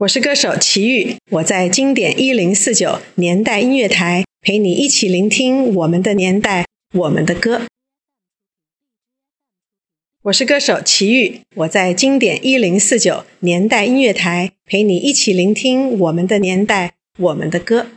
我是歌手齐豫我在经典一零四九年代音乐台陪你一起聆听我们的年代我们的歌。我是歌手齐豫我在经典一零四九年代音乐台陪你一起聆听我们的年代我们的歌。